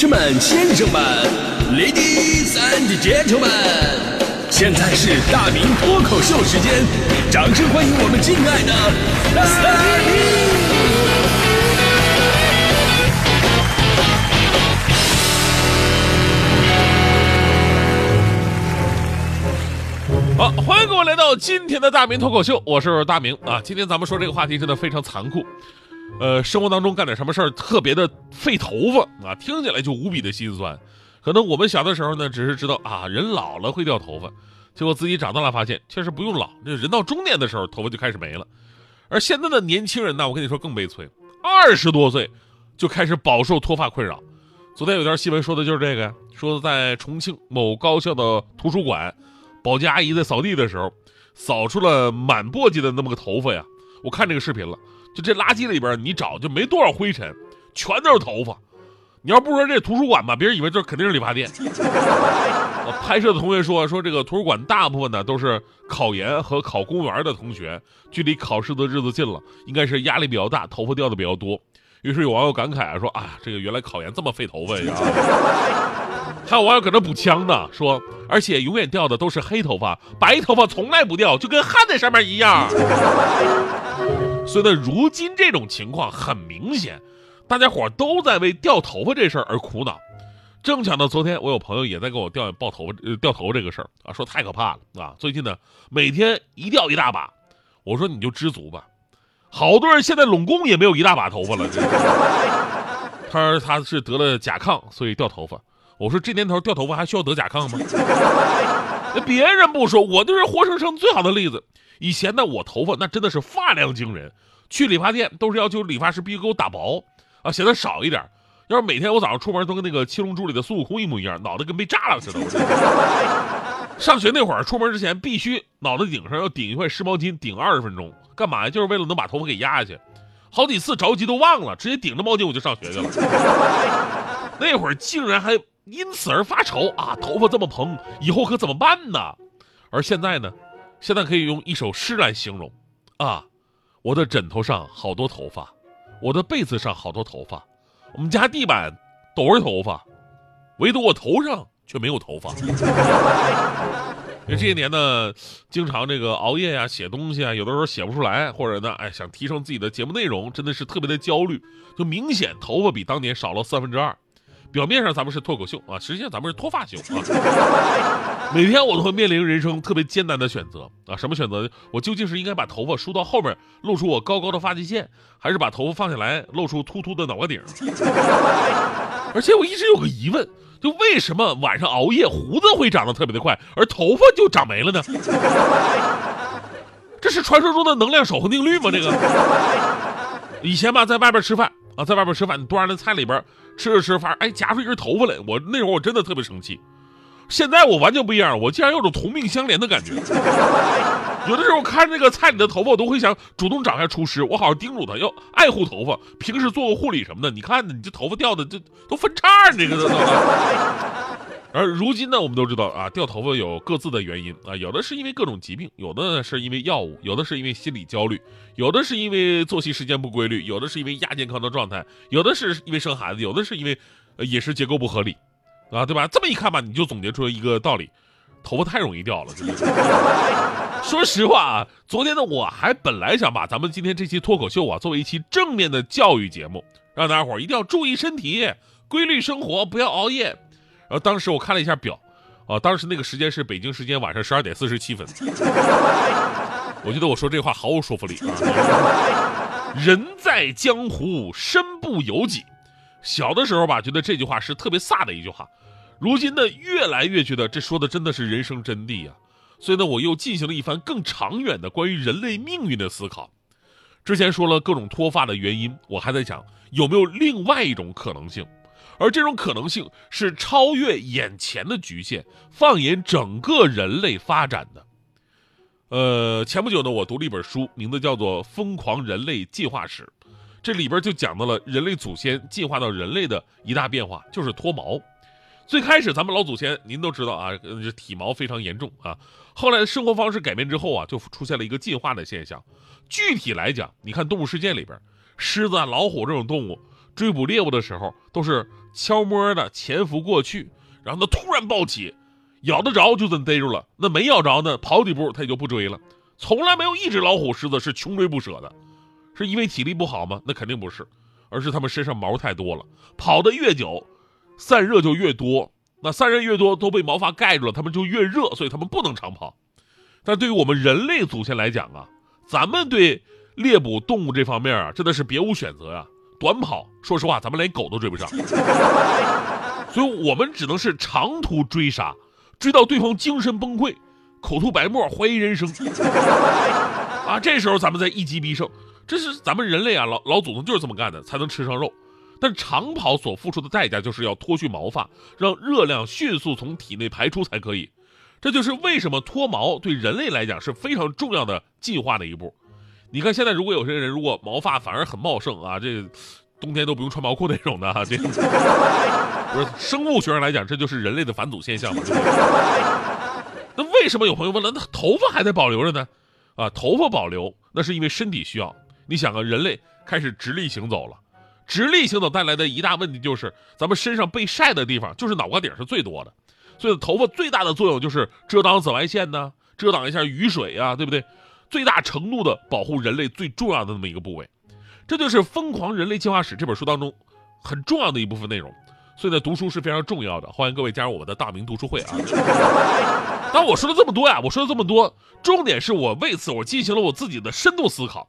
士们、先生们，Ladies and Gentlemen，现在是大明脱口秀时间，掌声欢迎我们敬爱的大明！好，欢迎各位来到今天的大明脱口秀，我是大明啊。今天咱们说这个话题真的非常残酷，呃，生活当中干点什么事儿特别的费头发啊，听起来就无比的心酸。可能我们小的时候呢，只是知道啊，人老了会掉头发，结果自己长大了发现，确实不用老，这人到中年的时候头发就开始没了。而现在的年轻人呢，我跟你说更悲催，二十多岁就开始饱受脱发困扰。昨天有条新闻说的就是这个呀，说在重庆某高校的图书馆。保洁阿姨在扫地的时候，扫出了满簸箕的那么个头发呀！我看这个视频了，就这垃圾里边你找就没多少灰尘，全都是头发。你要不说这图书馆吧，别人以为这肯定是理发店。拍摄的同学说，说这个图书馆大部分呢都是考研和考公务员的同学，距离考试的日子近了，应该是压力比较大，头发掉的比较多。于是有网友感慨啊，说啊，这个原来考研这么费头发呀！还有网友搁那补枪呢，说而且永远掉的都是黑头发，白头发从来不掉，就跟焊在上面一样。所以呢，如今这种情况很明显，大家伙都在为掉头发这事儿而苦恼。正巧呢，昨天我有朋友也在跟我掉爆头发、掉头这个事儿啊，说太可怕了啊！最近呢，每天一掉一大把，我说你就知足吧。好多人现在拢共也没有一大把头发了。他说他是得了甲亢，所以掉头发。我说这年头掉头发还需要得甲亢吗？别人不说，我就是活生生最好的例子。以前呢，我头发那真的是发量惊人，去理发店都是要求理发师必须给我打薄啊，显得少一点。要是每天我早上出门都跟那个七龙珠里的孙悟空一模一样，脑袋跟被炸了似的。上学那会儿，出门之前必须脑袋顶上要顶一块湿毛巾，顶二十分钟。干嘛呀？就是为了能把头发给压下去。好几次着急都忘了，直接顶着毛巾我就上学去了。那会儿竟然还因此而发愁啊！头发这么蓬，以后可怎么办呢？而现在呢？现在可以用一首诗来形容啊！我的枕头上好多头发，我的被子上好多头发，我们家地板都是头发，唯独我头上却没有头发。因为这些年呢，经常这个熬夜呀，写东西啊，有的时候写不出来，或者呢，哎，想提升自己的节目内容，真的是特别的焦虑，就明显头发比当年少了三分之二。表面上咱们是脱口秀啊，实际上咱们是脱发秀啊。每天我都会面临人生特别艰难的选择啊，什么选择？我究竟是应该把头发梳到后面，露出我高高的发际线，还是把头发放下来，露出秃秃的脑瓜顶？而且我一直有个疑问。就为什么晚上熬夜胡子会长得特别的快，而头发就长没了呢？这是传说中的能量守恒定律吗？这个以前吧，在外边吃饭啊，在外边吃饭，端上那菜里边吃着吃着饭，哎，夹出一根头发来，我那会儿我真的特别生气。现在我完全不一样，我竟然有种同命相连的感觉。有的时候看这个菜里的头发，我都会想主动找一下厨师，我好好叮嘱他要爱护头发，平时做个护理什么的。你看，你这头发掉的这都分叉，你这个都。而如今呢，我们都知道啊，掉头发有各自的原因啊，有的是因为各种疾病，有的呢是因为药物，有的是因为心理焦虑，有的是因为作息时间不规律，有的是因为亚健康的状态，有的是因为生孩子，有的是因为饮食结构不合理，啊，对吧？这么一看吧，你就总结出了一个道理：头发太容易掉了。说实话啊，昨天呢，我还本来想把咱们今天这期脱口秀啊，作为一期正面的教育节目，让大家伙一定要注意身体，规律生活，不要熬夜。然后当时我看了一下表，啊，当时那个时间是北京时间晚上十二点四十七分。我觉得我说这话毫无说服力啊。人在江湖，身不由己。小的时候吧，觉得这句话是特别飒的一句话，如今呢，越来越觉得这说的真的是人生真谛呀。所以呢，我又进行了一番更长远的关于人类命运的思考。之前说了各种脱发的原因，我还在想有没有另外一种可能性，而这种可能性是超越眼前的局限，放眼整个人类发展的。呃，前不久呢，我读了一本书，名字叫做《疯狂人类进化史》，这里边就讲到了人类祖先进化到人类的一大变化，就是脱毛。最开始咱们老祖先您都知道啊，这体毛非常严重啊。后来生活方式改变之后啊，就出现了一个进化的现象。具体来讲，你看动物世界里边，狮子、啊、老虎这种动物，追捕猎物的时候都是悄摸的潜伏过去，然后呢突然暴起，咬得着就真逮住了，那没咬着呢，跑几步它也就不追了。从来没有一只老虎、狮子是穷追不舍的，是因为体力不好吗？那肯定不是，而是它们身上毛太多了，跑得越久，散热就越多。那散热越多，都被毛发盖住了，它们就越热，所以它们不能长跑。但对于我们人类祖先来讲啊，咱们对猎捕动物这方面啊，真的是别无选择呀。短跑，说实话，咱们连狗都追不上，所以我们只能是长途追杀，追到对方精神崩溃。口吐白沫，怀疑人生，啊，这时候咱们再一击必胜，这是咱们人类啊，老老祖宗就是这么干的，才能吃上肉。但长跑所付出的代价就是要脱去毛发，让热量迅速从体内排出才可以。这就是为什么脱毛对人类来讲是非常重要的进化的一步。你看现在，如果有些人如果毛发反而很茂盛啊，这冬天都不用穿毛裤那种的，这不是生物学上来讲，这就是人类的返祖现象嘛。那为什么有朋友问了，那头发还在保留着呢？啊，头发保留那是因为身体需要。你想啊，人类开始直立行走了，直立行走带来的一大问题就是，咱们身上被晒的地方就是脑瓜顶是最多的，所以头发最大的作用就是遮挡紫外线呢，遮挡一下雨水啊，对不对？最大程度的保护人类最重要的那么一个部位，这就是《疯狂人类进化史》这本书当中很重要的一部分内容。所以呢，读书是非常重要的。欢迎各位加入我们的大明读书会啊！当我说了这么多呀，我说了这么多，重点是我为此我进行了我自己的深度思考：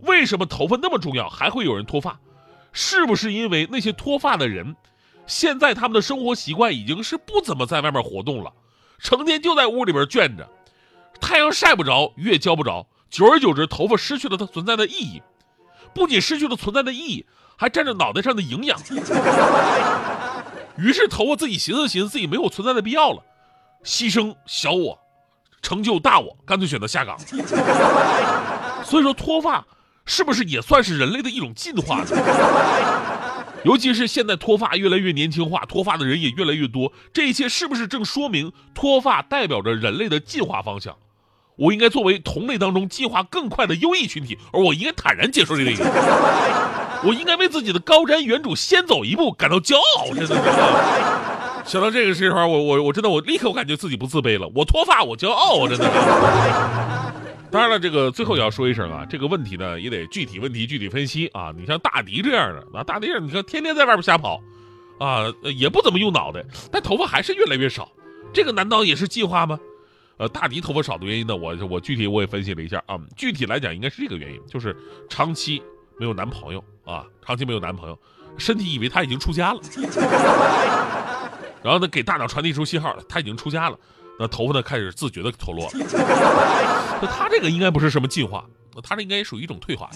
为什么头发那么重要，还会有人脱发？是不是因为那些脱发的人，现在他们的生活习惯已经是不怎么在外面活动了，成天就在屋里边卷着，太阳晒不着，雨也浇不着，久而久之，头发失去了它存在的意义。不仅失去了存在的意义，还占着脑袋上的营养。于是头发自己寻思寻思，自己没有存在的必要了，牺牲小我，成就大我，干脆选择下岗。所以说脱发是不是也算是人类的一种进化呢？尤其是现在脱发越来越年轻化，脱发的人也越来越多，这一切是不是正说明脱发代表着人类的进化方向？我应该作为同类当中进化更快的优异群体，而我应该坦然接受这个。我应该为自己的高瞻远瞩、先走一步感到骄傲。真的，想到这个时候，我我我真的我立刻我感觉自己不自卑了。我脱发，我骄傲我！真的。当然了，这个最后也要说一声啊，这个问题呢也得具体问题具体分析啊。你像大迪这样的啊，大迪你看天天在外边瞎跑，啊，也不怎么用脑袋，但头发还是越来越少，这个难道也是进化吗？呃，大迪头发少的原因呢，我我具体我也分析了一下啊，具体来讲应该是这个原因，就是长期没有男朋友啊，长期没有男朋友，身体以为他已经出家了，然后呢给大脑传递出信号了，他已经出家了，那头发呢开始自觉的脱落了，那他这个应该不是什么进化，他这应该属于一种退化。